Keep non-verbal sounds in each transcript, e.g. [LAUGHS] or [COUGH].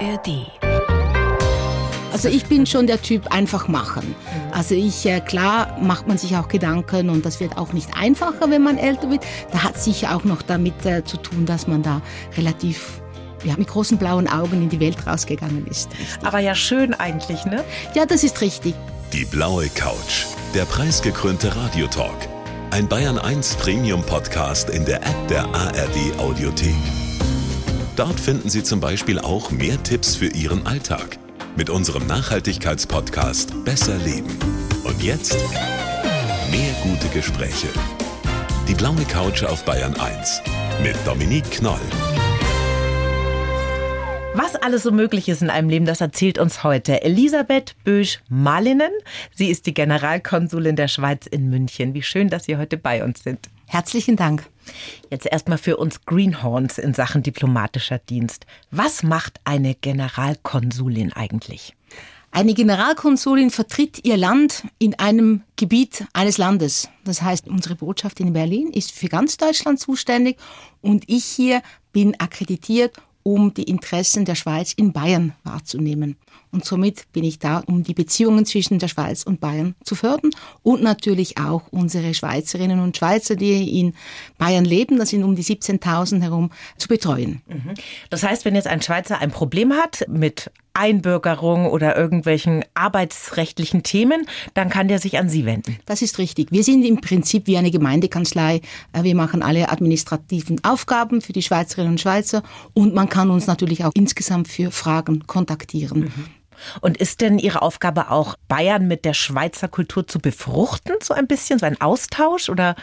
ARD. Also ich bin schon der Typ einfach machen. Also ich, äh, klar macht man sich auch Gedanken und das wird auch nicht einfacher, wenn man älter wird. Da hat sicher auch noch damit äh, zu tun, dass man da relativ ja, mit großen blauen Augen in die Welt rausgegangen ist. Richtig. Aber ja schön eigentlich, ne? Ja, das ist richtig. Die blaue Couch, der preisgekrönte Radiotalk. Ein Bayern 1 Premium Podcast in der App der ARD Audiothek. Dort finden Sie zum Beispiel auch mehr Tipps für Ihren Alltag mit unserem Nachhaltigkeitspodcast Besser Leben. Und jetzt mehr gute Gespräche. Die blaue Couch auf Bayern 1 mit Dominique Knoll. Was alles so möglich ist in einem Leben, das erzählt uns heute Elisabeth Bösch-Malinen. Sie ist die Generalkonsulin der Schweiz in München. Wie schön, dass Sie heute bei uns sind. Herzlichen Dank. Jetzt erstmal für uns Greenhorns in Sachen diplomatischer Dienst. Was macht eine Generalkonsulin eigentlich? Eine Generalkonsulin vertritt ihr Land in einem Gebiet eines Landes. Das heißt, unsere Botschaft in Berlin ist für ganz Deutschland zuständig und ich hier bin akkreditiert, um die Interessen der Schweiz in Bayern wahrzunehmen. Und somit bin ich da, um die Beziehungen zwischen der Schweiz und Bayern zu fördern und natürlich auch unsere Schweizerinnen und Schweizer, die in Bayern leben, das sind um die 17.000 herum, zu betreuen. Mhm. Das heißt, wenn jetzt ein Schweizer ein Problem hat mit Einbürgerung oder irgendwelchen arbeitsrechtlichen Themen, dann kann der sich an Sie wenden. Das ist richtig. Wir sind im Prinzip wie eine Gemeindekanzlei. Äh, wir machen alle administrativen Aufgaben für die Schweizerinnen und Schweizer und man kann uns natürlich auch insgesamt für Fragen kontaktieren. Mhm. Und ist denn Ihre Aufgabe auch, Bayern mit der Schweizer Kultur zu befruchten, so ein bisschen, so ein Austausch oder?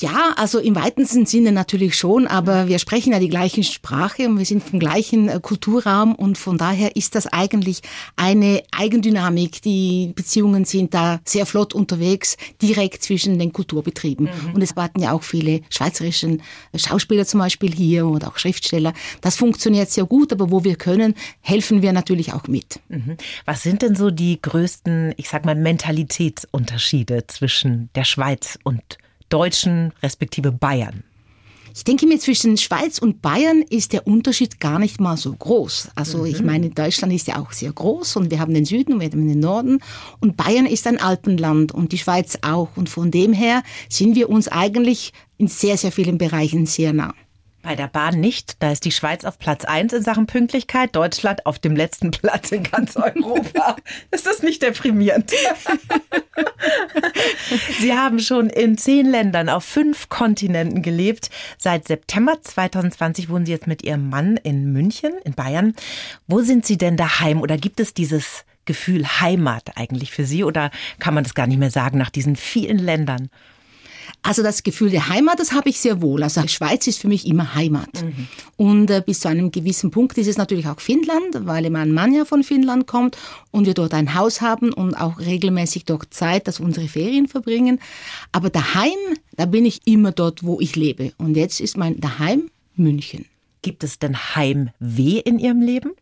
Ja, also im weitesten Sinne natürlich schon, aber wir sprechen ja die gleiche Sprache und wir sind vom gleichen äh, Kulturraum und von daher ist das eigentlich eine Eigendynamik. Die Beziehungen sind da sehr flott unterwegs, direkt zwischen den Kulturbetrieben. Mhm. Und es warten ja auch viele schweizerische Schauspieler zum Beispiel hier und auch Schriftsteller. Das funktioniert sehr gut, aber wo wir können, helfen wir natürlich auch mit. Mhm. Was sind denn so die größten, ich sag mal, Mentalitätsunterschiede zwischen der Schweiz und Deutschen respektive Bayern? Ich denke mir, zwischen Schweiz und Bayern ist der Unterschied gar nicht mal so groß. Also mhm. ich meine, Deutschland ist ja auch sehr groß und wir haben den Süden und wir haben den Norden und Bayern ist ein Alpenland und die Schweiz auch. Und von dem her sind wir uns eigentlich in sehr, sehr vielen Bereichen sehr nah. Bei der Bahn nicht. Da ist die Schweiz auf Platz 1 in Sachen Pünktlichkeit, Deutschland auf dem letzten [LAUGHS] Platz in ganz Europa. ist das nicht deprimierend? [LAUGHS] Sie haben schon in zehn Ländern auf fünf Kontinenten gelebt. Seit September 2020 wohnen Sie jetzt mit Ihrem Mann in München, in Bayern. Wo sind Sie denn daheim oder gibt es dieses Gefühl Heimat eigentlich für Sie oder kann man das gar nicht mehr sagen nach diesen vielen Ländern? Also das Gefühl der Heimat, das habe ich sehr wohl. Also Schweiz ist für mich immer Heimat. Mhm. Und äh, bis zu einem gewissen Punkt ist es natürlich auch Finnland, weil mein Mann ja von Finnland kommt und wir dort ein Haus haben und auch regelmäßig dort Zeit, dass unsere Ferien verbringen. Aber daheim, da bin ich immer dort, wo ich lebe. Und jetzt ist mein Daheim München. Gibt es denn Heimweh in Ihrem Leben?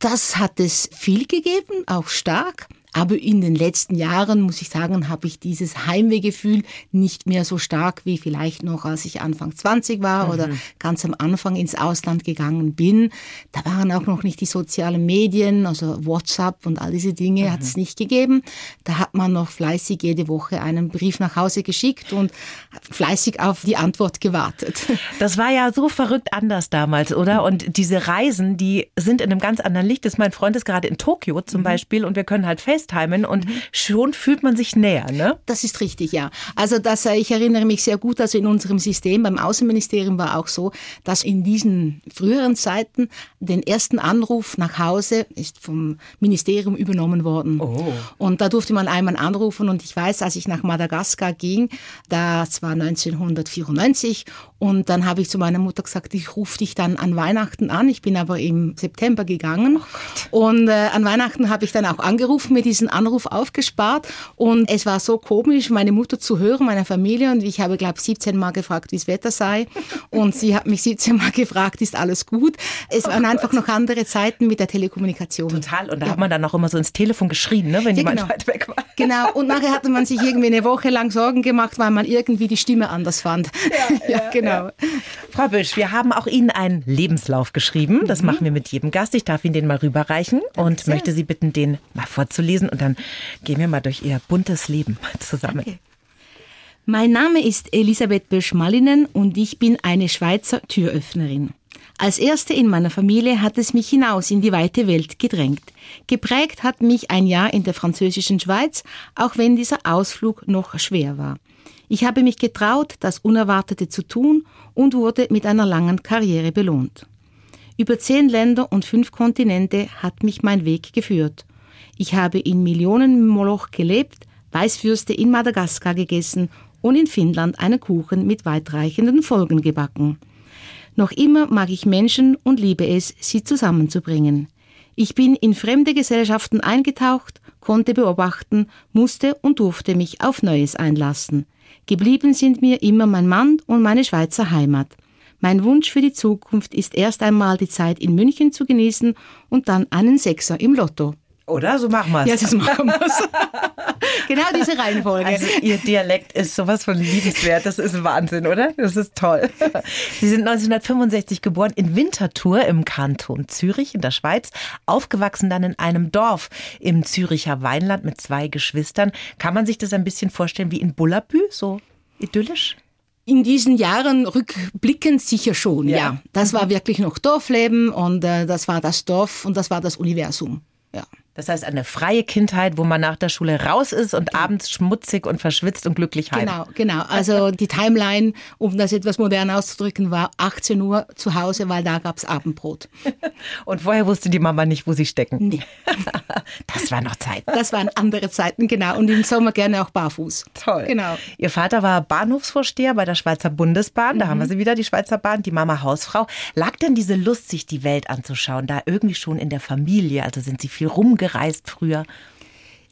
Das hat es viel gegeben, auch stark. Aber in den letzten Jahren, muss ich sagen, habe ich dieses Heimwehgefühl nicht mehr so stark wie vielleicht noch, als ich Anfang 20 war mhm. oder ganz am Anfang ins Ausland gegangen bin. Da waren auch noch nicht die sozialen Medien, also WhatsApp und all diese Dinge mhm. hat es nicht gegeben. Da hat man noch fleißig jede Woche einen Brief nach Hause geschickt und fleißig auf die Antwort gewartet. [LAUGHS] Das war ja so verrückt anders damals, oder? Und diese Reisen, die sind in einem ganz anderen Licht. Das mein Freund ist gerade in Tokio zum mhm. Beispiel und wir können halt fest FaceTimen und mhm. schon fühlt man sich näher, ne? Das ist richtig, ja. Also das, äh, ich erinnere mich sehr gut, also in unserem System beim Außenministerium war auch so, dass in diesen früheren Zeiten den ersten Anruf nach Hause ist vom Ministerium übernommen worden. Oh. Und da durfte man einmal anrufen und ich weiß, als ich nach Madagaskar ging, das war 1994 und dann habe ich zu meiner Mutter gesagt, ich rufe dich dann an Weihnachten an. Ich bin aber im September gegangen. Oh und äh, an Weihnachten habe ich dann auch angerufen mit diesen Anruf aufgespart und es war so komisch, meine Mutter zu hören, meine Familie und ich habe, glaube ich, 17 Mal gefragt, wie das Wetter sei [LAUGHS] und sie hat mich 17 Mal gefragt, ist alles gut? Es waren oh einfach noch andere Zeiten mit der Telekommunikation. Total und da ja. hat man dann auch immer so ins Telefon geschrien, ne, wenn ja, jemand genau. weit weg war. Genau und nachher hatte man sich irgendwie eine Woche lang Sorgen gemacht, weil man irgendwie die Stimme anders fand. Ja, [LAUGHS] ja genau. Frau Büsch, wir haben auch Ihnen einen Lebenslauf geschrieben. Das mhm. machen wir mit jedem Gast. Ich darf Ihnen den mal rüberreichen und möchte Sie bitten, den mal vorzulesen. Und dann gehen wir mal durch Ihr buntes Leben [LAUGHS] zusammen. Okay. Mein Name ist Elisabeth Bösch-Mallinen und ich bin eine Schweizer Türöffnerin. Als erste in meiner Familie hat es mich hinaus in die weite Welt gedrängt. Geprägt hat mich ein Jahr in der französischen Schweiz, auch wenn dieser Ausflug noch schwer war. Ich habe mich getraut, das Unerwartete zu tun und wurde mit einer langen Karriere belohnt. Über zehn Länder und fünf Kontinente hat mich mein Weg geführt. Ich habe in Millionenmoloch gelebt, Weißwürste in Madagaskar gegessen und in Finnland einen Kuchen mit weitreichenden Folgen gebacken. Noch immer mag ich Menschen und liebe es, sie zusammenzubringen. Ich bin in fremde Gesellschaften eingetaucht, konnte beobachten, musste und durfte mich auf Neues einlassen. Geblieben sind mir immer mein Mann und meine Schweizer Heimat. Mein Wunsch für die Zukunft ist erst einmal die Zeit in München zu genießen und dann einen Sechser im Lotto. Oder? So machen wir es. Ja, das machen wir es. [LAUGHS] genau diese Reihenfolge. Also Ihr Dialekt ist sowas von liebenswert. Das ist Wahnsinn, oder? Das ist toll. [LAUGHS] Sie sind 1965 geboren in Winterthur im Kanton Zürich in der Schweiz. Aufgewachsen dann in einem Dorf im Züricher Weinland mit zwei Geschwistern. Kann man sich das ein bisschen vorstellen wie in Bullabü? So idyllisch? In diesen Jahren rückblickend sicher schon, ja. ja. Das war wirklich noch Dorfleben und äh, das war das Dorf und das war das Universum. Ja. Das heißt, eine freie Kindheit, wo man nach der Schule raus ist und genau. abends schmutzig und verschwitzt und glücklich heim. Genau, genau. Also die Timeline, um das etwas modern auszudrücken, war 18 Uhr zu Hause, weil da gab es Abendbrot. [LAUGHS] Und vorher wusste die Mama nicht, wo sie stecken. Nee. [LAUGHS] Das war noch Zeit. Das waren andere Zeiten, genau. Und im Sommer gerne auch barfuß. Toll. Genau. Ihr Vater war Bahnhofsvorsteher bei der Schweizer Bundesbahn. Da mhm. haben wir sie wieder, die Schweizer Bahn, die Mama Hausfrau. Lag denn diese Lust, sich die Welt anzuschauen, da irgendwie schon in der Familie? Also sind sie viel rumgegangen? Gereist früher?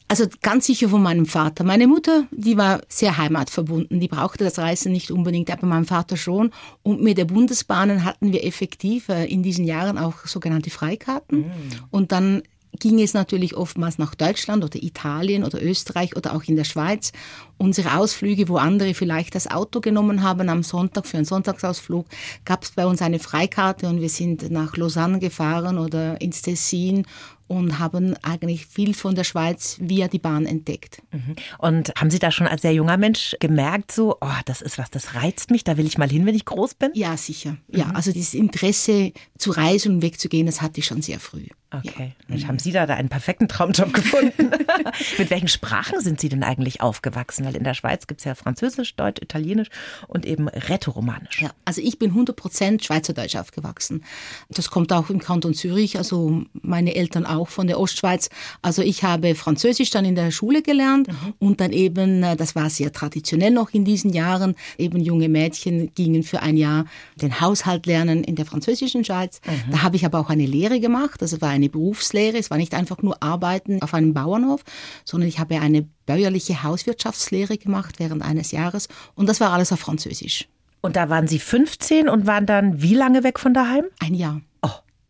Also ganz sicher von meinem Vater. Meine Mutter, die war sehr heimatverbunden. Die brauchte das Reisen nicht unbedingt, aber mein Vater schon. Und mit der Bundesbahnen hatten wir effektiv äh, in diesen Jahren auch sogenannte Freikarten. Mm. Und dann ging es natürlich oftmals nach Deutschland oder Italien oder Österreich oder auch in der Schweiz. Unsere Ausflüge, wo andere vielleicht das Auto genommen haben am Sonntag für einen Sonntagsausflug, gab es bei uns eine Freikarte und wir sind nach Lausanne gefahren oder ins Tessin und haben eigentlich viel von der Schweiz via die Bahn entdeckt. Mhm. Und haben Sie da schon als sehr junger Mensch gemerkt, so, oh, das ist was, das reizt mich, da will ich mal hin, wenn ich groß bin? Ja, sicher. Ja, mhm. also dieses Interesse zu reisen und wegzugehen, das hatte ich schon sehr früh. Okay. Ja. Mensch, haben Sie da, da einen perfekten Traumjob [LAUGHS] gefunden? [LAUGHS] Mit welchen Sprachen sind Sie denn eigentlich aufgewachsen? Weil in der Schweiz gibt es ja Französisch, Deutsch, Italienisch und eben Rätoromanisch. Ja, also ich bin 100 Prozent Schweizerdeutsch aufgewachsen. Das kommt auch im Kanton Zürich, also meine Eltern auch von der Ostschweiz. Also ich habe Französisch dann in der Schule gelernt mhm. und dann eben, äh, das war sehr traditionell noch in diesen Jahren, eben junge Mädchen gingen für ein Jahr den Haushalt lernen in der französischen Schweiz. Mhm. Da habe ich aber auch eine Lehre gemacht, das war ein eine Berufslehre. Es war nicht einfach nur Arbeiten auf einem Bauernhof, sondern ich habe eine bäuerliche Hauswirtschaftslehre gemacht während eines Jahres und das war alles auf Französisch. Und da waren Sie 15 und waren dann wie lange weg von daheim? Ein Jahr.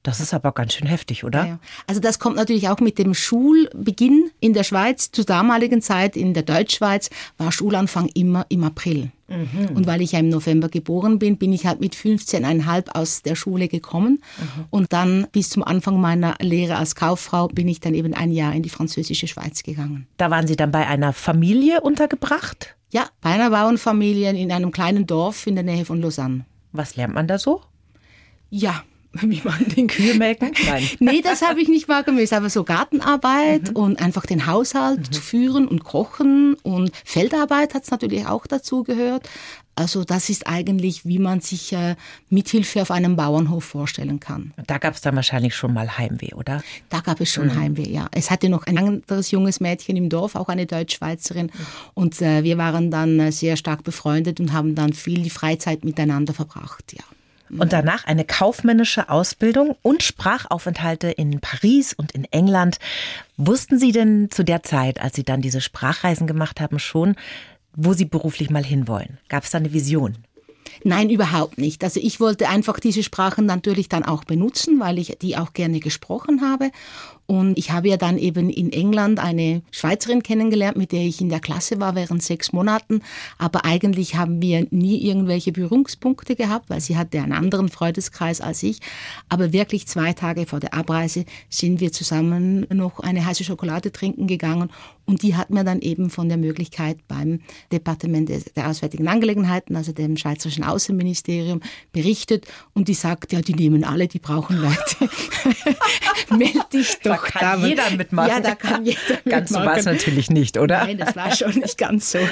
Das ist aber ganz schön heftig, oder? Ja, Also das kommt natürlich auch mit dem Schulbeginn in der Schweiz. Zur damaligen Zeit in der Deutschschweiz war Schulanfang immer im April. Mhm. Und weil ich ja im November geboren bin, bin ich halt mit 15,5 aus der Schule gekommen. Mhm. Und dann bis zum Anfang meiner Lehre als Kauffrau bin ich dann eben ein Jahr in die französische Schweiz gegangen. Da waren Sie dann bei einer Familie untergebracht? Ja, bei einer Bauernfamilie in einem kleinen Dorf in der Nähe von Lausanne. Was lernt man da so? Ja, [LAUGHS] wie man den Kühe melken? Nein. nee, das habe ich nicht. Es ist aber so Gartenarbeit mhm. und einfach den Haushalt mhm. zu führen und kochen und Feldarbeit hat es natürlich auch dazu gehört. Also das ist eigentlich, wie man sich äh, Mithilfe auf einem Bauernhof vorstellen kann. Da gab es dann wahrscheinlich schon mal Heimweh, oder? Da gab es schon mhm. Heimweh, ja. Es hatte noch ein anderes junges Mädchen im Dorf, auch eine Deutschschweizerin. Mhm. Und äh, wir waren dann äh, sehr stark befreundet und haben dann viel die Freizeit miteinander verbracht, ja. Und danach eine kaufmännische Ausbildung und Sprachaufenthalte in Paris und in England. Wussten Sie denn zu der Zeit, als Sie dann diese Sprachreisen gemacht haben, schon, wo Sie beruflich mal hinwollen? Gab es da eine Vision? Nein, überhaupt nicht. Also ich wollte einfach diese Sprachen natürlich dann auch benutzen, weil ich die auch gerne gesprochen habe. Und ich habe ja dann eben in England eine Schweizerin kennengelernt, mit der ich in der Klasse war während sechs Monaten. Aber eigentlich haben wir nie irgendwelche Berührungspunkte gehabt, weil sie hatte einen anderen Freundeskreis als ich. Aber wirklich zwei Tage vor der Abreise sind wir zusammen noch eine heiße Schokolade trinken gegangen. Und die hat mir dann eben von der Möglichkeit beim Departement der Auswärtigen Angelegenheiten, also dem Schweizerischen Außenministerium, berichtet. Und die sagt, ja, die nehmen alle, die brauchen Leute. [LAUGHS] Meld dich doch da kann damit. jeder mitmachen. Ja, da kann jeder mitmachen. [LAUGHS] Ganz so war es natürlich nicht, oder? Nein, das war schon nicht ganz so. [LAUGHS]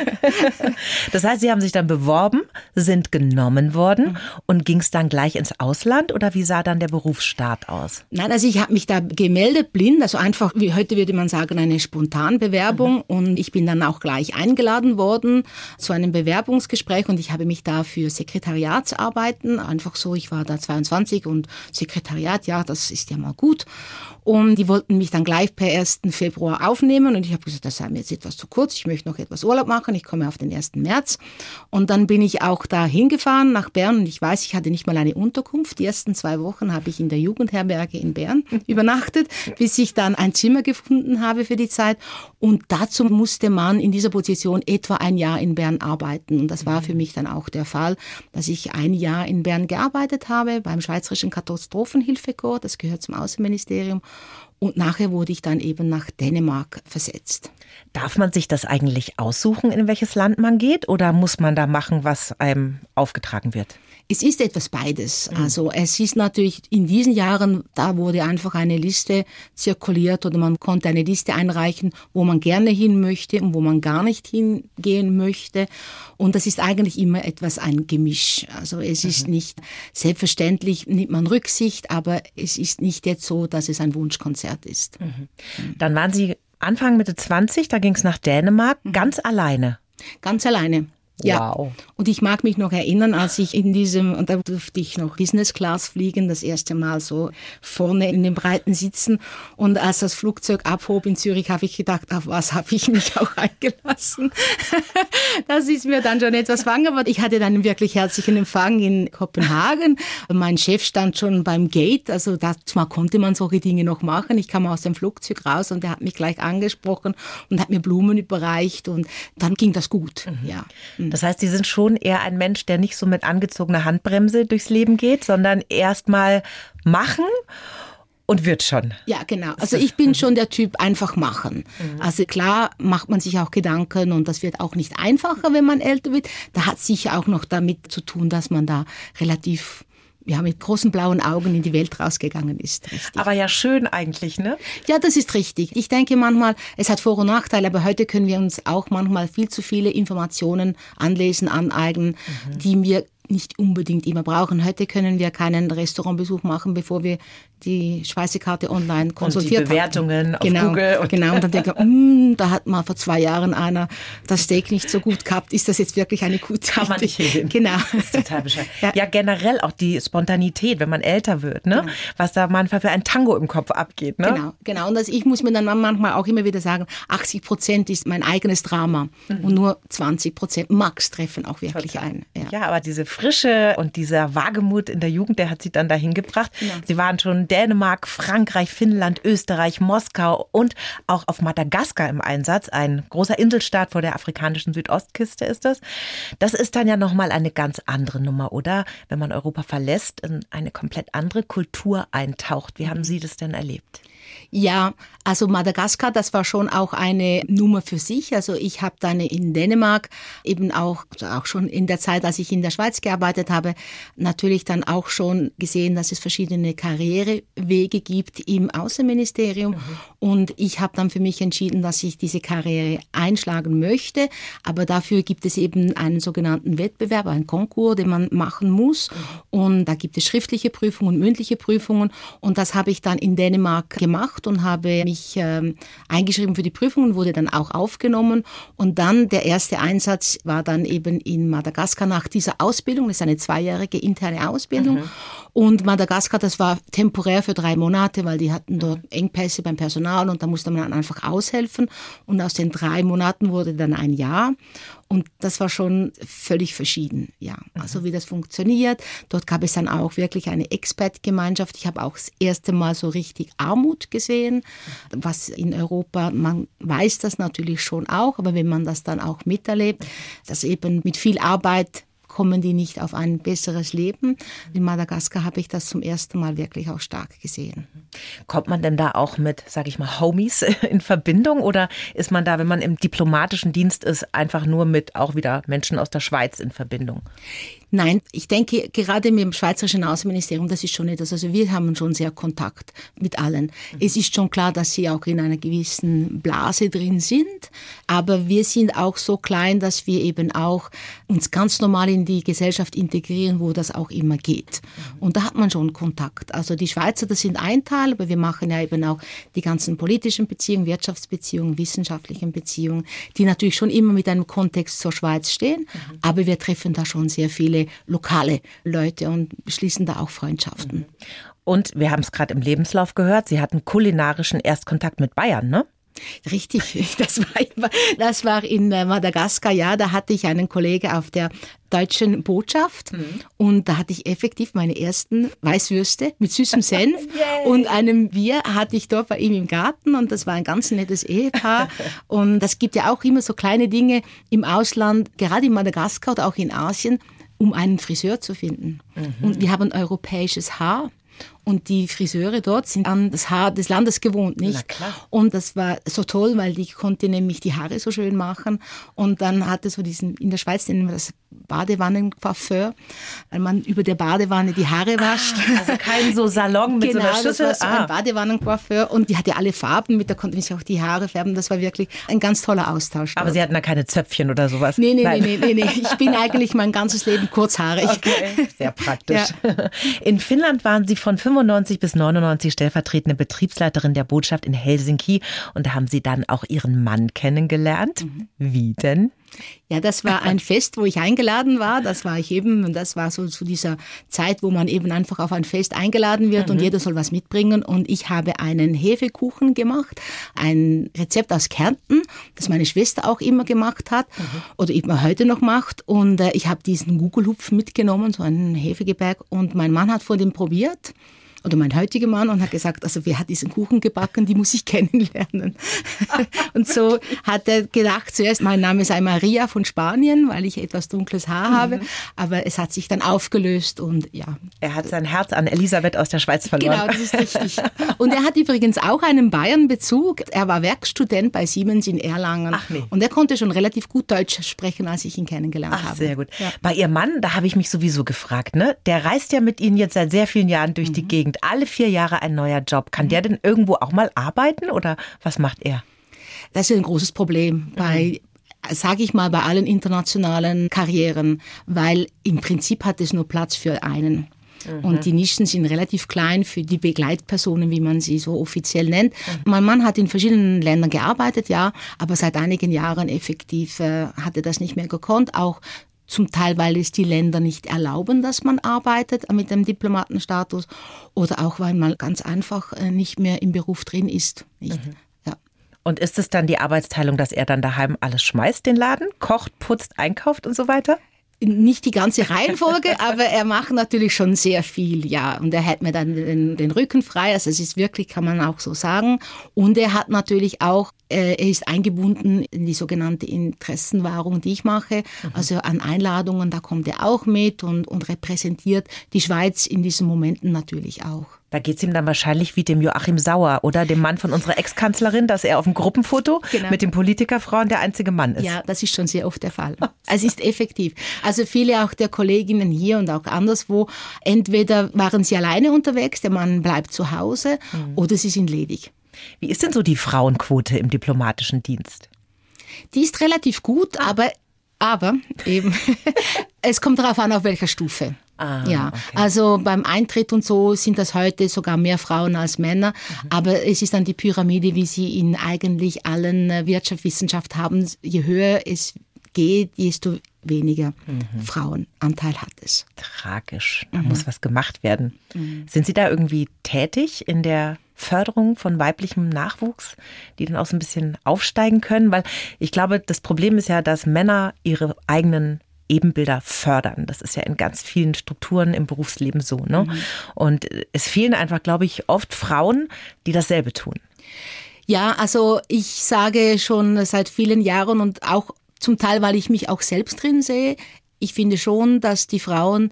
Das heißt, Sie haben sich dann beworben, sind genommen worden und ging es dann gleich ins Ausland oder wie sah dann der Berufsstart aus? Nein, also ich habe mich da gemeldet, blind, also einfach, wie heute würde man sagen, eine Spontanbewerbung mhm. und ich bin dann auch gleich eingeladen worden zu einem Bewerbungsgespräch und ich habe mich da für Sekretariatsarbeiten, einfach so, ich war da 22 und Sekretariat, ja, das ist ja mal gut. Und die wollten mich dann gleich per 1. Februar aufnehmen und ich habe gesagt, das sei mir jetzt etwas zu kurz, ich möchte noch etwas Urlaub machen, ich komme auf den 1. März. Und dann bin ich auch da hingefahren nach Bern und ich weiß, ich hatte nicht mal eine Unterkunft. Die ersten zwei Wochen habe ich in der Jugendherberge in Bern [LAUGHS] übernachtet, bis ich dann ein Zimmer gefunden habe für die Zeit. Und dazu musste man in dieser Position etwa ein Jahr in Bern arbeiten. Und das war für mich dann auch der Fall, dass ich ein Jahr in Bern gearbeitet habe beim Schweizerischen Katastrophenhilfekorps, das gehört zum Außenministerium. Und nachher wurde ich dann eben nach Dänemark versetzt. Darf man sich das eigentlich aussuchen, in welches Land man geht, oder muss man da machen, was einem aufgetragen wird? Es ist etwas beides. Mhm. Also es ist natürlich in diesen Jahren, da wurde einfach eine Liste zirkuliert oder man konnte eine Liste einreichen, wo man gerne hin möchte und wo man gar nicht hingehen möchte. Und das ist eigentlich immer etwas ein Gemisch. Also es mhm. ist nicht selbstverständlich, nimmt man Rücksicht, aber es ist nicht jetzt so, dass es ein Wunschkonzert ist. Mhm. Dann waren Sie Anfang Mitte 20, da ging es nach Dänemark, mhm. ganz alleine. Ganz alleine. Ja. Wow. Und ich mag mich noch erinnern, als ich in diesem, und da durfte ich noch Business Class fliegen, das erste Mal so vorne in den breiten Sitzen. Und als das Flugzeug abhob in Zürich, habe ich gedacht, auf was habe ich mich auch eingelassen? [LAUGHS] das ist mir dann schon etwas fangen, aber ich hatte dann einen wirklich herzlichen Empfang in Kopenhagen. Mein Chef stand schon beim Gate, also da konnte man solche Dinge noch machen. Ich kam aus dem Flugzeug raus und er hat mich gleich angesprochen und hat mir Blumen überreicht und dann ging das gut, mhm. ja. Das heißt, Sie sind schon eher ein Mensch, der nicht so mit angezogener Handbremse durchs Leben geht, sondern erstmal machen und wird schon. Ja, genau. Also ich bin schon der Typ einfach machen. Mhm. Also klar macht man sich auch Gedanken und das wird auch nicht einfacher, wenn man älter wird. Da hat sicher auch noch damit zu tun, dass man da relativ ja, mit großen blauen Augen in die Welt rausgegangen ist. Richtig. Aber ja schön eigentlich, ne? Ja, das ist richtig. Ich denke manchmal, es hat Vor- und Nachteile, aber heute können wir uns auch manchmal viel zu viele Informationen anlesen, aneignen, mhm. die wir nicht unbedingt immer brauchen. Heute können wir keinen Restaurantbesuch machen, bevor wir die Speisekarte online konsultiert und die Bewertungen. Genau, auf Google. Und genau, und dann denke ich, [LAUGHS] mm, da hat mal vor zwei Jahren einer das Steak nicht so gut gehabt. Ist das jetzt wirklich eine gute Kann man nicht hingehen. Genau. Das ist total bescheuert. [LAUGHS] Ja. ja. generell auch die Spontanität, wenn man älter wird, ne? Genau. Was da manchmal für ein Tango im Kopf abgeht, ne? Genau, genau. Und das, ich muss mir dann manchmal auch immer wieder sagen, 80 Prozent ist mein eigenes Drama mhm. und nur 20 Prozent Max treffen auch wirklich total. ein. Ja. ja. aber diese Frische und dieser Wagemut in der Jugend, der hat sie dann dahin gebracht. Ja. Sie waren schon Dänemark, Frankreich, Finnland, Österreich, Moskau und auch auf Madagaskar im Einsatz. Ein großer Inselstaat vor der afrikanischen Südostküste ist das. Das ist dann ja nochmal eine ganz andere Nummer, oder? Wenn man Europa verlässt, in eine komplett andere Kultur eintaucht. Wie haben Sie das denn erlebt? Ja, also Madagaskar, das war schon auch eine Nummer für sich. Also ich habe dann in Dänemark eben auch, also auch schon in der Zeit, als ich in der Schweiz gearbeitet habe, natürlich dann auch schon gesehen, dass es verschiedene Karrierewege gibt im Außenministerium. Mhm. Und ich habe dann für mich entschieden, dass ich diese Karriere einschlagen möchte. Aber dafür gibt es eben einen sogenannten Wettbewerb, einen Konkurs, den man machen muss. Mhm. Und da gibt es schriftliche Prüfungen und mündliche Prüfungen. Und das habe ich dann in Dänemark gemacht und habe mich ähm, eingeschrieben für die Prüfungen, wurde dann auch aufgenommen. Und dann der erste Einsatz war dann eben in Madagaskar nach dieser Ausbildung Ausbildung, das ist eine zweijährige interne Ausbildung. Mhm. Und Madagaskar, das war temporär für drei Monate, weil die hatten dort Engpässe beim Personal und da musste man dann einfach aushelfen. Und aus den drei Monaten wurde dann ein Jahr. Und das war schon völlig verschieden, ja. Also wie das funktioniert. Dort gab es dann auch wirklich eine Expat-Gemeinschaft. Ich habe auch das erste Mal so richtig Armut gesehen, was in Europa, man weiß das natürlich schon auch, aber wenn man das dann auch miterlebt, dass eben mit viel Arbeit kommen die nicht auf ein besseres Leben. In Madagaskar habe ich das zum ersten Mal wirklich auch stark gesehen. Kommt man denn da auch mit, sage ich mal, Homies [LAUGHS] in Verbindung oder ist man da, wenn man im diplomatischen Dienst ist, einfach nur mit auch wieder Menschen aus der Schweiz in Verbindung? Nein, ich denke, gerade mit dem Schweizerischen Außenministerium, das ist schon etwas, also wir haben schon sehr Kontakt mit allen. Mhm. Es ist schon klar, dass sie auch in einer gewissen Blase drin sind, aber wir sind auch so klein, dass wir eben auch uns ganz normal in die Gesellschaft integrieren, wo das auch immer geht. Mhm. Und da hat man schon Kontakt. Also die Schweizer, das sind ein Teil, aber wir machen ja eben auch die ganzen politischen Beziehungen, Wirtschaftsbeziehungen, wissenschaftlichen Beziehungen, die natürlich schon immer mit einem Kontext zur Schweiz stehen, mhm. aber wir treffen da schon sehr viele viele lokale Leute und schließen da auch Freundschaften. Und wir haben es gerade im Lebenslauf gehört, Sie hatten kulinarischen Erstkontakt mit Bayern, ne? Richtig, [LAUGHS] das war, das war in äh, Madagaskar, ja, da hatte ich einen Kollege auf der deutschen Botschaft mhm. und da hatte ich effektiv meine ersten Weißwürste mit süßem [LAUGHS] Senf und einem Bier hatte ich dort bei ihm im Garten und das war ein ganz nettes Ehepaar [LAUGHS] und das gibt ja auch immer so kleine Dinge im Ausland, gerade in Madagaskar oder auch in Asien, um einen Friseur zu finden. Mhm. Und wir haben europäisches Haar. Und die Friseure dort sind an das Haar des Landes gewohnt, nicht? Und das war so toll, weil die konnte nämlich die Haare so schön machen. Und dann hatte so diesen, in der Schweiz nennen wir das Badewannencoiffeur, weil man über der Badewanne die Haare ah, wascht. also kein so Salon mit genau, so einer Schüssel. Das war so ah. ein Badewannencoiffeur und die hatte alle Farben, mit der konnte man sich auch die Haare färben. Das war wirklich ein ganz toller Austausch. Aber dort. Sie hatten da keine Zöpfchen oder sowas? Nee, nee, nee, nee, nee, nee. Ich bin [LAUGHS] eigentlich mein ganzes Leben kurzhaarig. Okay, sehr praktisch. Ja. In Finnland waren Sie von 95 95 bis 99 stellvertretende Betriebsleiterin der Botschaft in Helsinki und da haben Sie dann auch Ihren Mann kennengelernt. Mhm. Wie denn? Ja, das war ein [LAUGHS] Fest, wo ich eingeladen war. Das war ich eben und das war so zu dieser Zeit, wo man eben einfach auf ein Fest eingeladen wird mhm. und jeder soll was mitbringen. Und ich habe einen Hefekuchen gemacht, ein Rezept aus Kärnten, das meine Schwester auch immer gemacht hat mhm. oder immer heute noch macht. Und äh, ich habe diesen Gugelhupf mitgenommen, so einen Hefegebäck und mein Mann hat vor dem probiert oder mein heutiger Mann und hat gesagt, also wer hat diesen Kuchen gebacken, die muss ich [LAUGHS] kennenlernen. [LAUGHS] und so hat er gedacht, zuerst mein Name sei Maria von Spanien, weil ich etwas dunkles Haar habe, mhm. aber es hat sich dann aufgelöst und ja. Er hat sein Herz an Elisabeth aus der Schweiz verloren. Genau, das ist richtig. [LAUGHS] Und er hat übrigens auch einen Bayern-Bezug. Er war Werkstudent bei Siemens in Erlangen Ach nee. und er konnte schon relativ gut Deutsch sprechen, als ich ihn kennengelernt Ach, habe. Sehr gut. Ja. Bei Ihrem Mann, da habe ich mich sowieso gefragt, ne? Der reist ja mit Ihnen jetzt seit sehr vielen Jahren durch mhm. die Gegend. Gegend, alle vier Jahre ein neuer Job. Kann der denn irgendwo auch mal arbeiten oder was macht er? Das ist ein großes Problem bei sage ich mal, bei allen internationalen Karrieren, weil im Prinzip hat es nur Platz für einen. Mhm. Und die Nischen sind relativ klein für die Begleitpersonen, wie man sie so offiziell nennt. Mhm. Mein Mann hat in verschiedenen Ländern gearbeitet, ja, aber seit einigen Jahren effektiv äh, hat er das nicht mehr gekonnt. Auch zum Teil, weil es die Länder nicht erlauben, dass man arbeitet mit dem Diplomatenstatus oder auch, weil man ganz einfach äh, nicht mehr im Beruf drin ist. Nicht? Mhm. Ja. Und ist es dann die Arbeitsteilung, dass er dann daheim alles schmeißt, den Laden, kocht, putzt, einkauft und so weiter? nicht die ganze Reihenfolge, [LAUGHS] aber er macht natürlich schon sehr viel, ja. Und er hält mir dann den, den, Rücken frei. Also es ist wirklich, kann man auch so sagen. Und er hat natürlich auch, er ist eingebunden in die sogenannte Interessenwahrung, die ich mache. Mhm. Also an Einladungen, da kommt er auch mit und, und repräsentiert die Schweiz in diesen Momenten natürlich auch. Da geht es ihm dann wahrscheinlich wie dem Joachim Sauer oder dem Mann von unserer Ex-Kanzlerin, dass er auf dem Gruppenfoto genau. mit den Politikerfrauen der einzige Mann ist. Ja, das ist schon sehr oft der Fall. [LAUGHS] Es ist effektiv. Also viele auch der Kolleginnen hier und auch anderswo, entweder waren sie alleine unterwegs, der Mann bleibt zu Hause, mhm. oder sie sind ledig. Wie ist denn so die Frauenquote im diplomatischen Dienst? Die ist relativ gut, aber aber eben, [LAUGHS] es kommt darauf an, auf welcher Stufe. Ah, ja, okay. also beim Eintritt und so sind das heute sogar mehr Frauen als Männer. Mhm. Aber es ist dann die Pyramide, wie sie in eigentlich allen äh, Wirtschaftswissenschaften haben. Je höher es geht, desto weniger mhm. Frauenanteil hat es. Tragisch. Da mhm. muss was gemacht werden. Mhm. Sind Sie da irgendwie tätig in der Förderung von weiblichem Nachwuchs, die dann auch so ein bisschen aufsteigen können? Weil ich glaube, das Problem ist ja, dass Männer ihre eigenen Ebenbilder fördern. Das ist ja in ganz vielen Strukturen im Berufsleben so. Ne? Mhm. Und es fehlen einfach, glaube ich, oft Frauen, die dasselbe tun. Ja, also ich sage schon seit vielen Jahren und auch zum Teil, weil ich mich auch selbst drin sehe, ich finde schon, dass die Frauen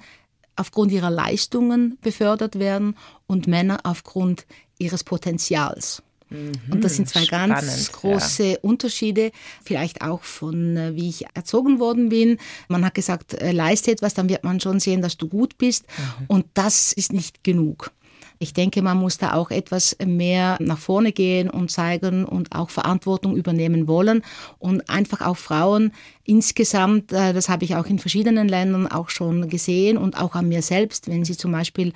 aufgrund ihrer Leistungen befördert werden und Männer aufgrund ihres Potenzials. Mhm, und das sind zwei Spannend, ganz große ja. Unterschiede, vielleicht auch von äh, wie ich erzogen worden bin. Man hat gesagt, äh, leiste etwas, dann wird man schon sehen, dass du gut bist. Mhm. Und das ist nicht genug. Ich denke, man muss da auch etwas mehr nach vorne gehen und zeigen und auch Verantwortung übernehmen wollen und einfach auch Frauen insgesamt, äh, das habe ich auch in verschiedenen Ländern auch schon gesehen und auch an mir selbst, wenn sie zum Beispiel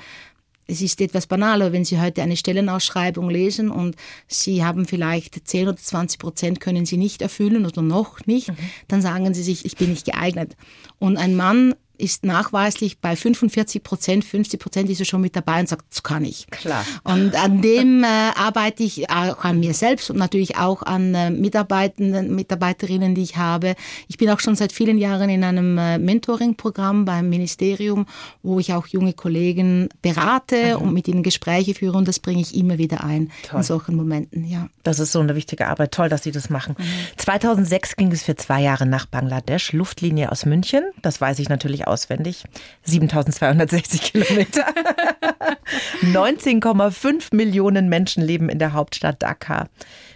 es ist etwas banaler, wenn Sie heute eine Stellenausschreibung lesen und Sie haben vielleicht 10 oder 20 Prozent können Sie nicht erfüllen oder noch nicht, mhm. dann sagen Sie sich, ich bin nicht geeignet. Und ein Mann ist nachweislich bei 45 Prozent, 50 Prozent ist er schon mit dabei und sagt, das kann ich. Klar. Und an dem äh, arbeite ich auch an mir selbst und natürlich auch an äh, Mitarbeitenden, Mitarbeiterinnen, die ich habe. Ich bin auch schon seit vielen Jahren in einem äh, Mentoring-Programm beim Ministerium, wo ich auch junge Kollegen berate mhm. und mit ihnen Gespräche führe und das bringe ich immer wieder ein Toll. in solchen Momenten. Ja. Das ist so eine wichtige Arbeit. Toll, dass Sie das machen. Mhm. 2006 ging es für zwei Jahre nach Bangladesch, Luftlinie aus München. Das weiß ich natürlich auswendig. 7260 Kilometer. [LAUGHS] 19,5 Millionen Menschen leben in der Hauptstadt Dhaka.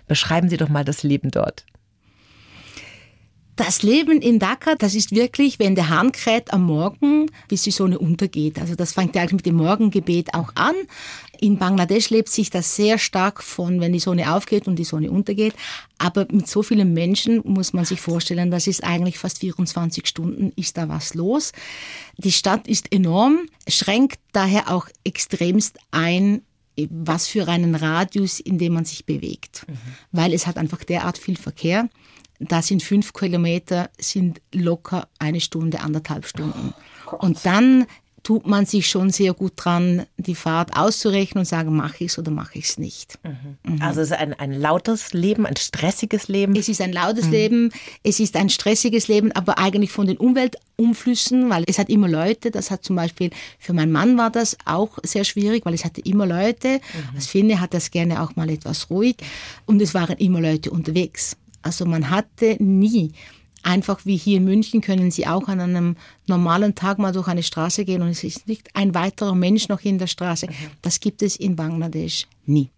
Beschreiben Sie doch mal das Leben dort. Das Leben in Dhaka, das ist wirklich, wenn der Hahn kräht am Morgen, bis die Sonne untergeht. Also das fängt eigentlich mit dem Morgengebet auch an. In Bangladesch lebt sich das sehr stark von, wenn die Sonne aufgeht und die Sonne untergeht. Aber mit so vielen Menschen muss man sich vorstellen, das ist eigentlich fast 24 Stunden, ist da was los. Die Stadt ist enorm, schränkt daher auch extremst ein, was für einen Radius, in dem man sich bewegt. Mhm. Weil es hat einfach derart viel Verkehr. Da sind fünf Kilometer, sind locker eine Stunde, anderthalb Stunden. Oh und dann tut man sich schon sehr gut dran, die Fahrt auszurechnen und sagen, mache ich es oder mache ich es nicht. Mhm. Mhm. Also es ist ein, ein lautes Leben, ein stressiges Leben. Es ist ein lautes mhm. Leben, es ist ein stressiges Leben, aber eigentlich von den Umweltumflüssen, weil es hat immer Leute, das hat zum Beispiel, für meinen Mann war das auch sehr schwierig, weil es hatte immer Leute. Mhm. Als Finne hat das gerne auch mal etwas ruhig und es waren immer Leute unterwegs. Also man hatte nie einfach wie hier in München können Sie auch an einem normalen Tag mal durch eine Straße gehen und es ist nicht ein weiterer Mensch noch in der Straße. Mhm. Das gibt es in Bangladesch nie.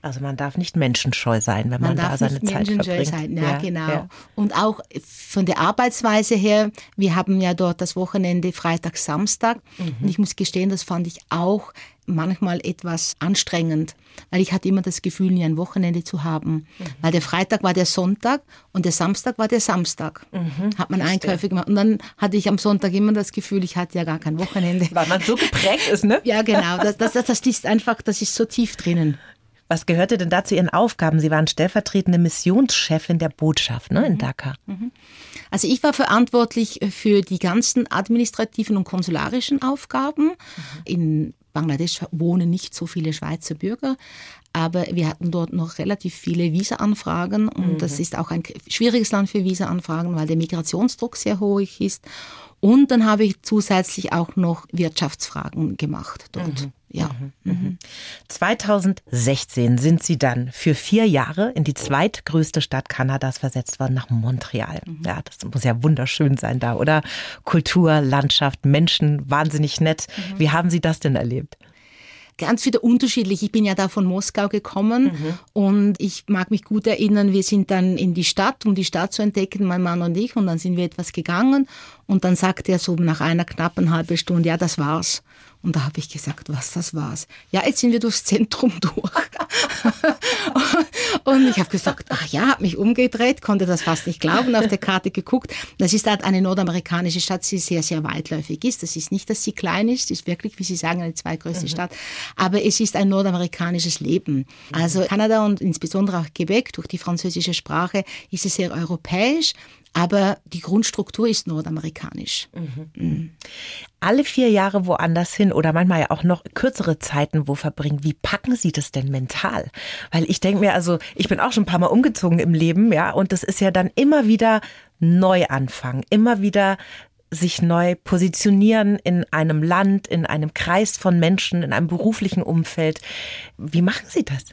Also man darf nicht menschenscheu sein, wenn man, man da seine Zeit verbringt. Sein. Ja, ja genau. Ja. Und auch von der Arbeitsweise her, wir haben ja dort das Wochenende Freitag, Samstag. Mhm. Und ich muss gestehen, das fand ich auch manchmal etwas anstrengend, weil ich hatte immer das Gefühl, nie ein Wochenende zu haben. Mhm. Weil der Freitag war der Sonntag und der Samstag war der Samstag. Mhm. Hat man Einkäufe gemacht. Und dann hatte ich am Sonntag immer das Gefühl, ich hatte ja gar kein Wochenende. [LAUGHS] Weil man so geprägt ist, ne? ja, genau. Das, das, das, das ist einfach, das ist so tief drinnen. Was gehörte denn da zu Ihren Aufgaben? Sie waren stellvertretende Missionschefin der Botschaft ne, in mhm. Dhaka. Mhm. Also ich war verantwortlich für die ganzen administrativen und konsularischen Aufgaben. Mhm. In Bangladesch wohnen nicht so viele Schweizer Bürger, aber wir hatten dort noch relativ viele Visa-Anfragen und mhm. das ist auch ein schwieriges Land für Visa-Anfragen, weil der Migrationsdruck sehr hoch ist. Und dann habe ich zusätzlich auch noch Wirtschaftsfragen gemacht dort. Mhm. Ja. Mhm. 2016 mhm. sind Sie dann für vier Jahre in die zweitgrößte Stadt Kanadas versetzt worden, nach Montreal. Mhm. Ja, das muss ja wunderschön sein da, oder? Kultur, Landschaft, Menschen, wahnsinnig nett. Mhm. Wie haben Sie das denn erlebt? ganz wieder unterschiedlich. Ich bin ja da von Moskau gekommen mhm. und ich mag mich gut erinnern, wir sind dann in die Stadt, um die Stadt zu entdecken, mein Mann und ich, und dann sind wir etwas gegangen und dann sagte er so nach einer knappen halben Stunde, ja, das war's. Und da habe ich gesagt, was das war's. Ja, jetzt sind wir durchs Zentrum [LAUGHS] durch. und ich habe gesagt, ach ja, habe mich umgedreht, konnte das fast nicht glauben, auf der Karte geguckt. Das ist halt eine nordamerikanische Stadt, die sehr, sehr weitläufig ist. Das ist nicht, dass sie klein ist, ist wirklich, wie Sie sagen, eine zweitgrößte mhm. Stadt. Aber es ist ein nordamerikanisches Leben. Also Kanada und insbesondere auch Quebec durch die französische Sprache ist es sehr europäisch. Aber die Grundstruktur ist nordamerikanisch. Mhm. Mhm. Alle vier Jahre woanders hin oder manchmal ja auch noch kürzere Zeiten wo verbringen. Wie packen Sie das denn mental? Weil ich denke mir, also ich bin auch schon ein paar Mal umgezogen im Leben, ja, und das ist ja dann immer wieder Neuanfang, immer wieder sich neu positionieren in einem Land, in einem Kreis von Menschen, in einem beruflichen Umfeld. Wie machen Sie das?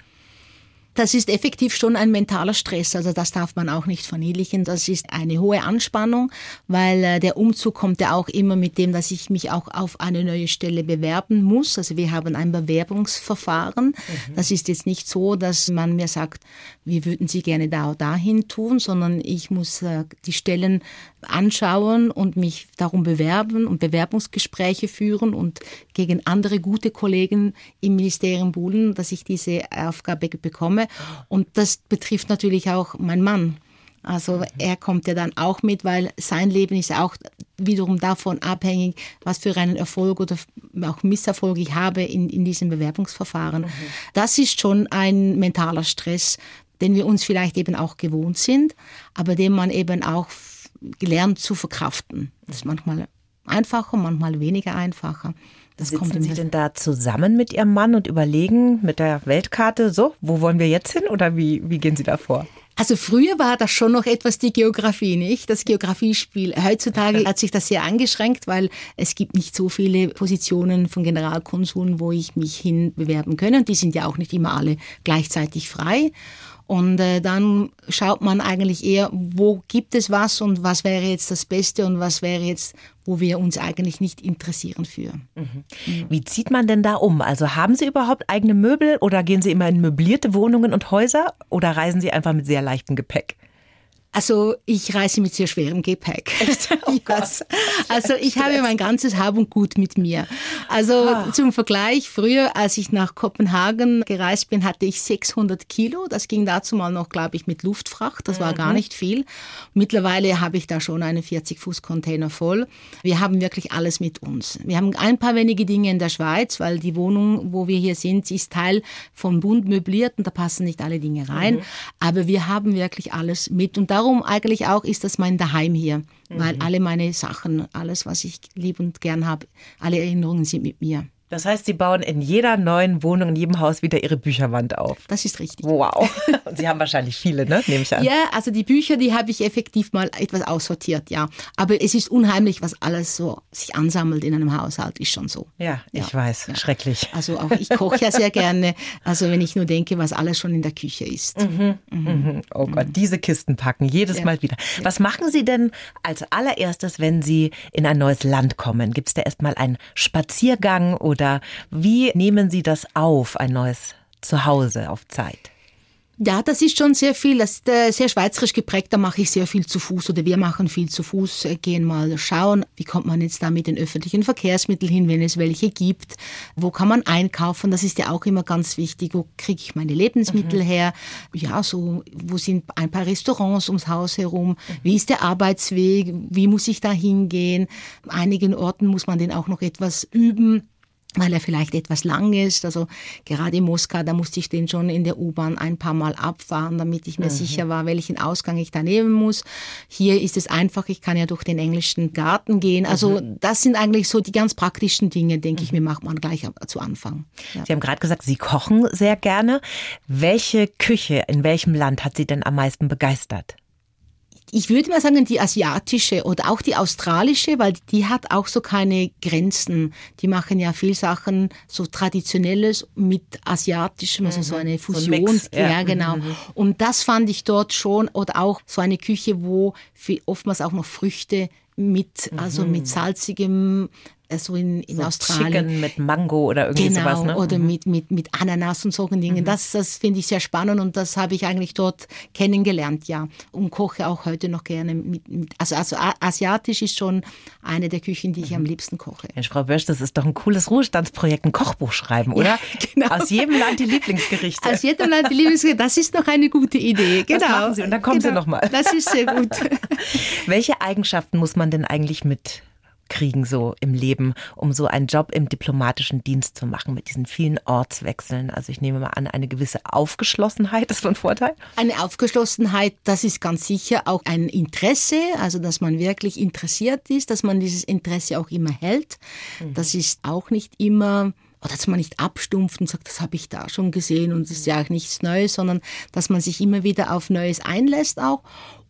Das ist effektiv schon ein mentaler Stress, also das darf man auch nicht verniedlichen. Das ist eine hohe Anspannung, weil äh, der Umzug kommt ja auch immer mit dem, dass ich mich auch auf eine neue Stelle bewerben muss. Also wir haben ein Bewerbungsverfahren. Mhm. Das ist jetzt nicht so, dass man mir sagt, wir würden Sie gerne da oder dahin tun, sondern ich muss äh, die Stellen anschauen und mich darum bewerben und Bewerbungsgespräche führen und gegen andere gute Kollegen im Ministerium buhlen, dass ich diese Aufgabe bekomme. Und das betrifft natürlich auch meinen Mann. Also er kommt ja dann auch mit, weil sein Leben ist auch wiederum davon abhängig, was für einen Erfolg oder auch Misserfolg ich habe in, in diesem Bewerbungsverfahren. Mhm. Das ist schon ein mentaler Stress, den wir uns vielleicht eben auch gewohnt sind, aber den man eben auch gelernt zu verkraften. Das ist manchmal einfacher, manchmal weniger einfacher. Das Sitzen Sie denn da zusammen mit Ihrem Mann und überlegen mit der Weltkarte, so, wo wollen wir jetzt hin oder wie, wie gehen Sie da vor? Also früher war das schon noch etwas die Geografie, nicht? Das Geografiespiel. Heutzutage [LAUGHS] hat sich das sehr eingeschränkt, weil es gibt nicht so viele Positionen von Generalkonsuln, wo ich mich hinbewerben kann. Und die sind ja auch nicht immer alle gleichzeitig frei. Und äh, dann schaut man eigentlich eher, wo gibt es was und was wäre jetzt das Beste und was wäre jetzt, wo wir uns eigentlich nicht interessieren für. Mhm. Wie zieht man denn da um? Also haben Sie überhaupt eigene Möbel oder gehen Sie immer in möblierte Wohnungen und Häuser oder reisen Sie einfach mit sehr leichtem Gepäck? Also ich reise mit sehr schwerem Gepäck. [LAUGHS] Oh [LAUGHS] yes. Also ich habe mein ganzes Hab und Gut mit mir. Also ah. zum Vergleich, früher, als ich nach Kopenhagen gereist bin, hatte ich 600 Kilo. Das ging dazu mal noch, glaube ich, mit Luftfracht. Das war mhm. gar nicht viel. Mittlerweile habe ich da schon einen 40-Fuß-Container voll. Wir haben wirklich alles mit uns. Wir haben ein paar wenige Dinge in der Schweiz, weil die Wohnung, wo wir hier sind, ist Teil vom Bund möbliert und da passen nicht alle Dinge rein. Mhm. Aber wir haben wirklich alles mit und darum darum eigentlich auch ist das mein Daheim hier, mhm. weil alle meine Sachen, alles, was ich lieb und gern habe, alle Erinnerungen sind mit mir. Das heißt, Sie bauen in jeder neuen Wohnung, in jedem Haus wieder Ihre Bücherwand auf. Das ist richtig. Wow. [LAUGHS] Und Sie haben wahrscheinlich viele, ne? Nehme ich an. Ja, also die Bücher, die habe ich effektiv mal etwas aussortiert, ja. Aber es ist unheimlich, was alles so sich ansammelt in einem Haushalt, ist schon so. Ja, ja. ich weiß. Ja. Schrecklich. Also auch ich koche ja sehr gerne. Also wenn ich nur denke, was alles schon in der Küche ist. Mhm. Mhm. mhm. Oh Gott, diese Kisten packen, jedes ja. Mal wieder. Was machen Sie denn als allererstes, wenn Sie in ein neues Land kommen? Gibt es da erstmal einen Spaziergang oder oder wie nehmen Sie das auf, ein neues Zuhause auf Zeit? Ja, das ist schon sehr viel, das ist äh, sehr schweizerisch geprägt, da mache ich sehr viel zu Fuß oder wir machen viel zu Fuß, äh, gehen mal schauen, wie kommt man jetzt da mit den öffentlichen Verkehrsmitteln hin, wenn es welche gibt, wo kann man einkaufen, das ist ja auch immer ganz wichtig, wo kriege ich meine Lebensmittel mhm. her, ja, so, wo sind ein paar Restaurants ums Haus herum, mhm. wie ist der Arbeitsweg, wie muss ich da hingehen, einigen Orten muss man den auch noch etwas üben, weil er vielleicht etwas lang ist. Also gerade in Moskau, da musste ich den schon in der U-Bahn ein paar Mal abfahren, damit ich mir mhm. sicher war, welchen Ausgang ich da nehmen muss. Hier ist es einfach, ich kann ja durch den englischen Garten gehen. Also mhm. das sind eigentlich so die ganz praktischen Dinge, denke mhm. ich mir, macht man gleich zu Anfang. Ja. Sie haben gerade gesagt, Sie kochen sehr gerne. Welche Küche in welchem Land hat Sie denn am meisten begeistert? Ich würde mal sagen, die asiatische oder auch die australische, weil die hat auch so keine Grenzen. Die machen ja viel Sachen so traditionelles mit asiatischem, also so mhm. eine Fusion. So ein ja. ja. genau. Mhm. Und das fand ich dort schon oder auch so eine Küche, wo oftmals auch noch Früchte mit, also mit mhm. salzigem so in, in so Australien. Chicken mit Mango oder irgendwie genau, sowas, ne? oder mhm. mit, mit, mit Ananas und solchen Dingen. Mhm. Das, das finde ich sehr spannend und das habe ich eigentlich dort kennengelernt, ja. Und koche auch heute noch gerne mit, mit also, also asiatisch ist schon eine der Küchen, die ich mhm. am liebsten koche. Mensch, Frau Bösch, das ist doch ein cooles Ruhestandsprojekt, ein Kochbuch schreiben, oder? Ja, [LAUGHS] genau. Aus jedem Land die Lieblingsgerichte. Aus jedem Land die Lieblingsgerichte, das ist noch eine gute Idee, genau. Das machen Sie und dann kommen genau. Sie nochmal. Das ist sehr gut. [LAUGHS] Welche Eigenschaften muss man denn eigentlich mit kriegen so im Leben, um so einen Job im diplomatischen Dienst zu machen mit diesen vielen Ortswechseln? Also ich nehme mal an, eine gewisse Aufgeschlossenheit ist von Vorteil. Eine Aufgeschlossenheit, das ist ganz sicher auch ein Interesse, also dass man wirklich interessiert ist, dass man dieses Interesse auch immer hält. Mhm. Das ist auch nicht immer oder dass man nicht abstumpft und sagt, das habe ich da schon gesehen und es ist ja auch nichts Neues, sondern dass man sich immer wieder auf Neues einlässt auch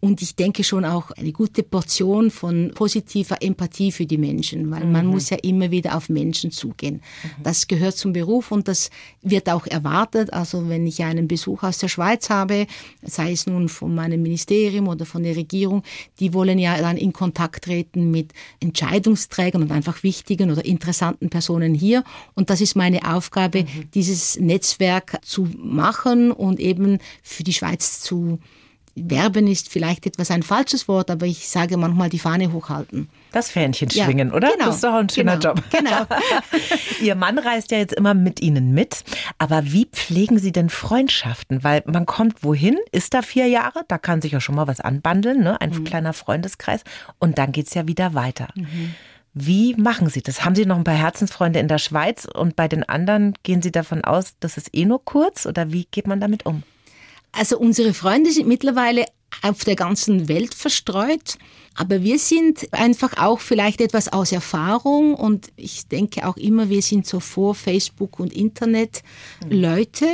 und ich denke schon auch eine gute Portion von positiver Empathie für die Menschen, weil mhm. man muss ja immer wieder auf Menschen zugehen. Mhm. Das gehört zum Beruf und das wird auch erwartet. Also wenn ich einen Besuch aus der Schweiz habe, sei es nun von meinem Ministerium oder von der Regierung, die wollen ja dann in Kontakt treten mit Entscheidungsträgern und einfach wichtigen oder interessanten Personen hier. Und das ist meine Aufgabe, mhm. dieses Netzwerk zu machen und eben für die Schweiz zu Werben ist vielleicht etwas ein falsches Wort, aber ich sage manchmal die Fahne hochhalten. Das Fähnchen schwingen, ja, oder? Genau, das ist doch ein schöner genau, Job. Genau. [LAUGHS] Ihr Mann reist ja jetzt immer mit Ihnen mit. Aber wie pflegen Sie denn Freundschaften? Weil man kommt wohin, ist da vier Jahre, da kann sich ja schon mal was anbandeln, ne? ein mhm. kleiner Freundeskreis. Und dann geht es ja wieder weiter. Mhm. Wie machen Sie das? Haben Sie noch ein paar Herzensfreunde in der Schweiz und bei den anderen gehen Sie davon aus, das ist eh nur kurz oder wie geht man damit um? Also unsere Freunde sind mittlerweile auf der ganzen Welt verstreut. Aber wir sind einfach auch vielleicht etwas aus Erfahrung und ich denke auch immer, wir sind so vor Facebook und Internet Leute.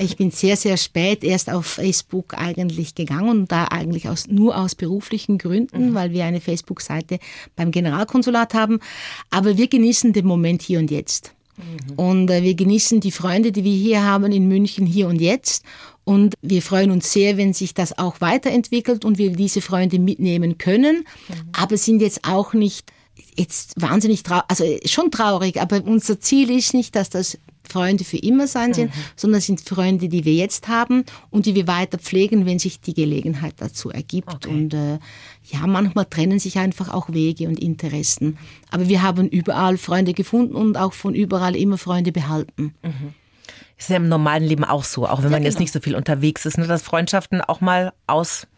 Ich bin sehr, sehr spät erst auf Facebook eigentlich gegangen und da eigentlich aus, nur aus beruflichen Gründen, mhm. weil wir eine Facebook-Seite beim Generalkonsulat haben. Aber wir genießen den Moment hier und jetzt. Mhm. Und äh, wir genießen die Freunde, die wir hier haben in München hier und jetzt. Und wir freuen uns sehr, wenn sich das auch weiterentwickelt und wir diese Freunde mitnehmen können, mhm. aber sind jetzt auch nicht jetzt wahnsinnig traurig, also schon traurig, aber unser Ziel ist nicht, dass das Freunde für immer sein sind, mhm. sondern sind Freunde, die wir jetzt haben und die wir weiter pflegen, wenn sich die Gelegenheit dazu ergibt. Okay. Und äh, ja, manchmal trennen sich einfach auch Wege und Interessen. Aber wir haben überall Freunde gefunden und auch von überall immer Freunde behalten. Mhm. Ist ja im normalen Leben auch so, auch wenn ja, man jetzt genau. nicht so viel unterwegs ist, ne, dass Freundschaften auch mal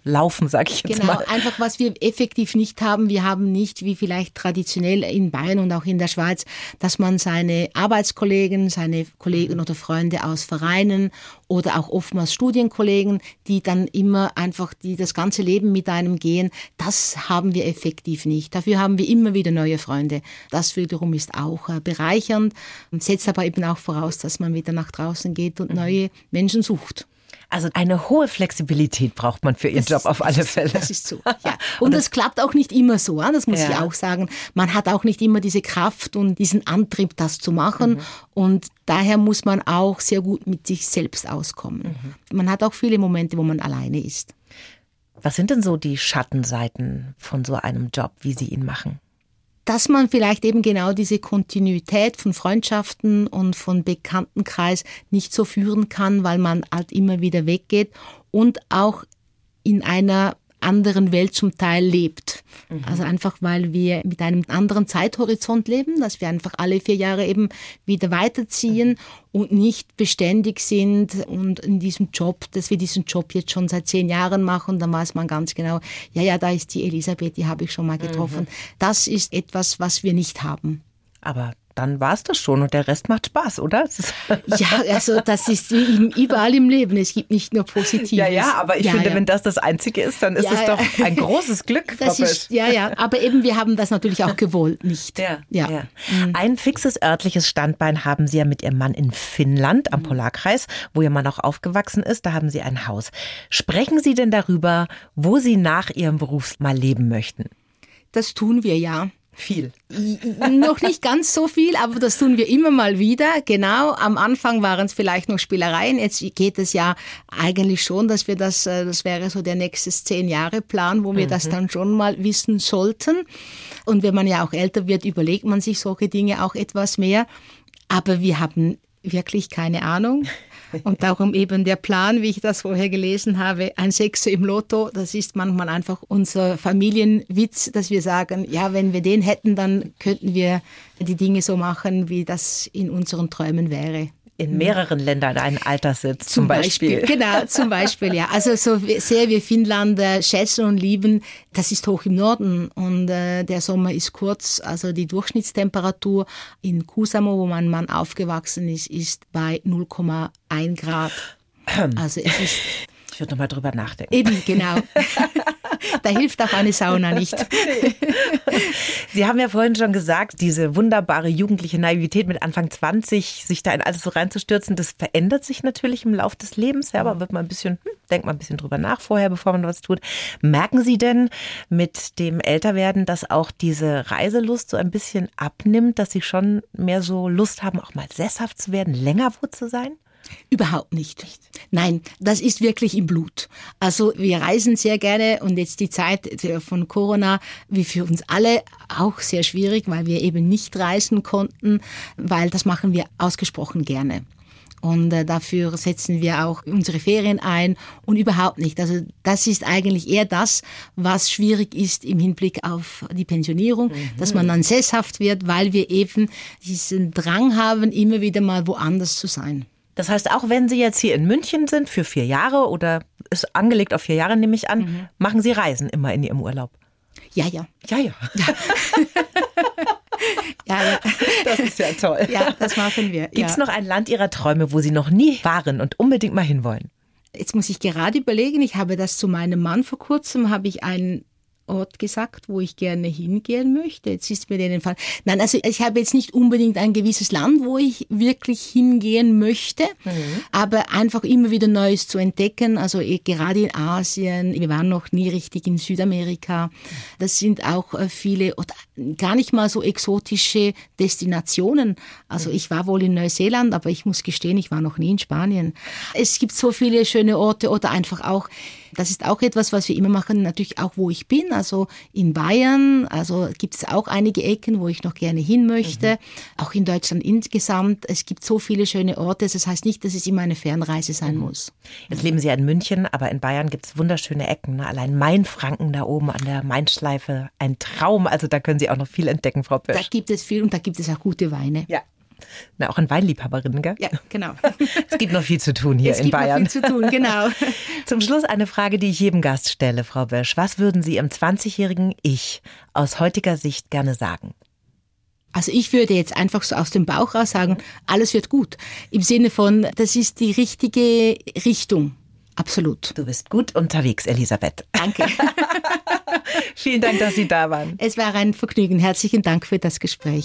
auslaufen, sag ich jetzt genau, mal. Genau, einfach was wir effektiv nicht haben. Wir haben nicht, wie vielleicht traditionell in Bayern und auch in der Schweiz, dass man seine Arbeitskollegen, seine Kollegen oder Freunde aus Vereinen oder auch oftmals Studienkollegen, die dann immer einfach, die das ganze Leben mit einem gehen, das haben wir effektiv nicht. Dafür haben wir immer wieder neue Freunde. Das wiederum ist auch äh, bereichernd und setzt aber eben auch voraus, dass man wieder nach draußen geht und mhm. neue Menschen sucht. Also eine hohe Flexibilität braucht man für Ihren das Job ist, auf alle Fälle. Das ist so. Ja. [LAUGHS] Und das klappt auch nicht immer so, das muss ja. ich auch sagen. Man hat auch nicht immer diese Kraft und diesen Antrieb, das zu machen. Mhm. Und daher muss man auch sehr gut mit sich selbst auskommen. Mhm. Man hat auch viele Momente, wo man alleine ist. Was sind denn so die Schattenseiten von so einem Job, wie Sie ihn machen? Dass man vielleicht eben genau diese Kontinuität von Freundschaften und von Bekanntenkreis nicht so führen kann, weil man halt immer wieder weggeht und auch in einer anderen Welt zum Teil lebt. Mhm. Also einfach, weil wir mit einem anderen Zeithorizont leben, dass wir einfach alle vier Jahre eben wieder weiterziehen mhm. und nicht beständig sind und in diesem Job, dass wir diesen Job jetzt schon seit zehn Jahren machen, dann weiß man ganz genau, ja, ja, da ist die Elisabeth, die habe ich schon mal getroffen. Mhm. Das ist etwas, was wir nicht haben. Aber dann war es das schon und der Rest macht Spaß, oder? [LAUGHS] Ja, also das ist überall im Leben. Es gibt nicht nur Positives. Ja, ja, aber ich ja, finde, ja. wenn das das Einzige ist, dann ist ja, es doch ein großes Glück. Das ist, ja, ja, aber eben wir haben das natürlich auch gewollt, nicht. Ja, ja. Mhm. Ein fixes örtliches Standbein haben Sie ja mit Ihrem Mann in Finnland am mhm. Polarkreis, wo Ihr Mann auch aufgewachsen ist. Da haben Sie ein Haus. Sprechen Sie denn darüber, wo Sie nach Ihrem Beruf mal leben möchten? Das tun wir ja. Viel. noch nicht ganz so viel, aber das tun wir immer mal wieder. Genau, am Anfang waren es vielleicht noch Spielereien. Jetzt geht es ja eigentlich schon, dass wir das, äh, das wäre so der nächste zehn Jahre Plan, wo wir mhm. das dann schon mal wissen sollten. Und wenn man ja auch älter wird, überlegt man sich solche Dinge auch etwas mehr. Aber wir haben wirklich keine Ahnung. Und darum eben der Plan, wie ich das vorher gelesen habe, ein Sechser im Lotto, das ist manchmal einfach unser Familienwitz, dass wir sagen, ja, wenn wir den hätten, dann könnten wir die Dinge so machen, wie das in unseren Träumen wäre. In mehreren Ländern einen Alterssitz zum, zum Beispiel. Beispiel. Genau, zum Beispiel, ja. Also so sehr wir Finnland äh, schätzen und lieben, das ist hoch im Norden und äh, der Sommer ist kurz. Also die Durchschnittstemperatur in Kusamo, wo mein Mann aufgewachsen ist, ist bei 0,1 Grad. [CLEARS THROAT] Also es ist ich würde nochmal drüber nachdenken. Eben, genau. [LAUGHS] [LAUGHS] da hilft auch eine Sauna nicht. [LAUGHS] Sie haben ja vorhin schon gesagt, diese wunderbare jugendliche Naivität mit Anfang 20, sich da in alles so reinzustürzen, das verändert sich natürlich im Laufe des Lebens. Ja, aber wird man ein bisschen, hm, denkt man ein bisschen drüber nach vorher, bevor man was tut. Merken Sie denn mit dem Älterwerden, dass auch diese Reiselust so ein bisschen abnimmt, dass Sie schon mehr so Lust haben, auch mal sesshaft zu werden, länger wo zu sein? Überhaupt nicht. Nein, das ist wirklich im Blut. Also wir reisen sehr gerne und jetzt die Zeit von Corona, wie für uns alle auch sehr schwierig, weil wir eben nicht reisen konnten, weil das machen wir ausgesprochen gerne. Und äh, dafür setzen wir auch unsere Ferien ein und überhaupt nicht. Also das ist eigentlich eher das, was schwierig ist im Hinblick auf die Pensionierung, mhm. dass man dann sesshaft wird, weil wir eben diesen Drang haben, immer wieder mal woanders zu sein. Das heißt, auch wenn Sie jetzt hier in München sind für vier Jahre oder ist angelegt auf vier Jahre, nehme ich an, mhm. machen Sie Reisen immer in Ihrem Urlaub? Ja, ja. Ja, ja. [LAUGHS] ja, ja. Das ist ja toll. Ja, das machen wir. Gibt es ja. noch ein Land Ihrer Träume, wo Sie noch nie waren und unbedingt mal hinwollen? Jetzt muss ich gerade überlegen, ich habe das zu meinem Mann vor kurzem, habe ich einen Ort gesagt, wo ich gerne hingehen möchte. Jetzt ist mir den Fall. Nein, also ich habe jetzt nicht unbedingt ein gewisses Land, wo ich wirklich hingehen möchte, mhm. aber einfach immer wieder Neues zu entdecken. Also eh, gerade in Asien, wir waren noch nie richtig in Südamerika. Das sind auch äh, viele oder gar nicht mal so exotische Destinationen. Also ich war wohl in Neuseeland, aber ich muss gestehen, ich war noch nie in Spanien. Es gibt so viele schöne Orte oder einfach auch das ist auch etwas, was wir immer machen, natürlich auch, wo ich bin. Also in Bayern, also gibt es auch einige Ecken, wo ich noch gerne hin möchte. Mhm. Auch in Deutschland insgesamt. Es gibt so viele schöne Orte. Das heißt nicht, dass es immer eine Fernreise sein mhm. muss. Jetzt leben Sie ja in München, aber in Bayern gibt es wunderschöne Ecken. Ne? Allein Mainfranken da oben an der Mainschleife, ein Traum. Also da können Sie auch noch viel entdecken, Frau Pösch. Da gibt es viel und da gibt es auch gute Weine. Ja. Na, auch an Weinliebhaberinnen, gell? Ja, genau. [LAUGHS] es gibt noch viel zu tun hier es in Bayern. Es gibt noch viel zu tun, genau. [LAUGHS] Zum Schluss eine Frage, die ich jedem Gast stelle, Frau Bösch. Was würden Sie im 20-jährigen Ich aus heutiger Sicht gerne sagen? Also ich würde jetzt einfach so aus dem Bauch raus sagen, alles wird gut. Im Sinne von, das ist die richtige Richtung. Absolut. Du bist gut unterwegs, Elisabeth. Danke. [LAUGHS] Vielen Dank, dass Sie da waren. Es war ein Vergnügen. Herzlichen Dank für das Gespräch.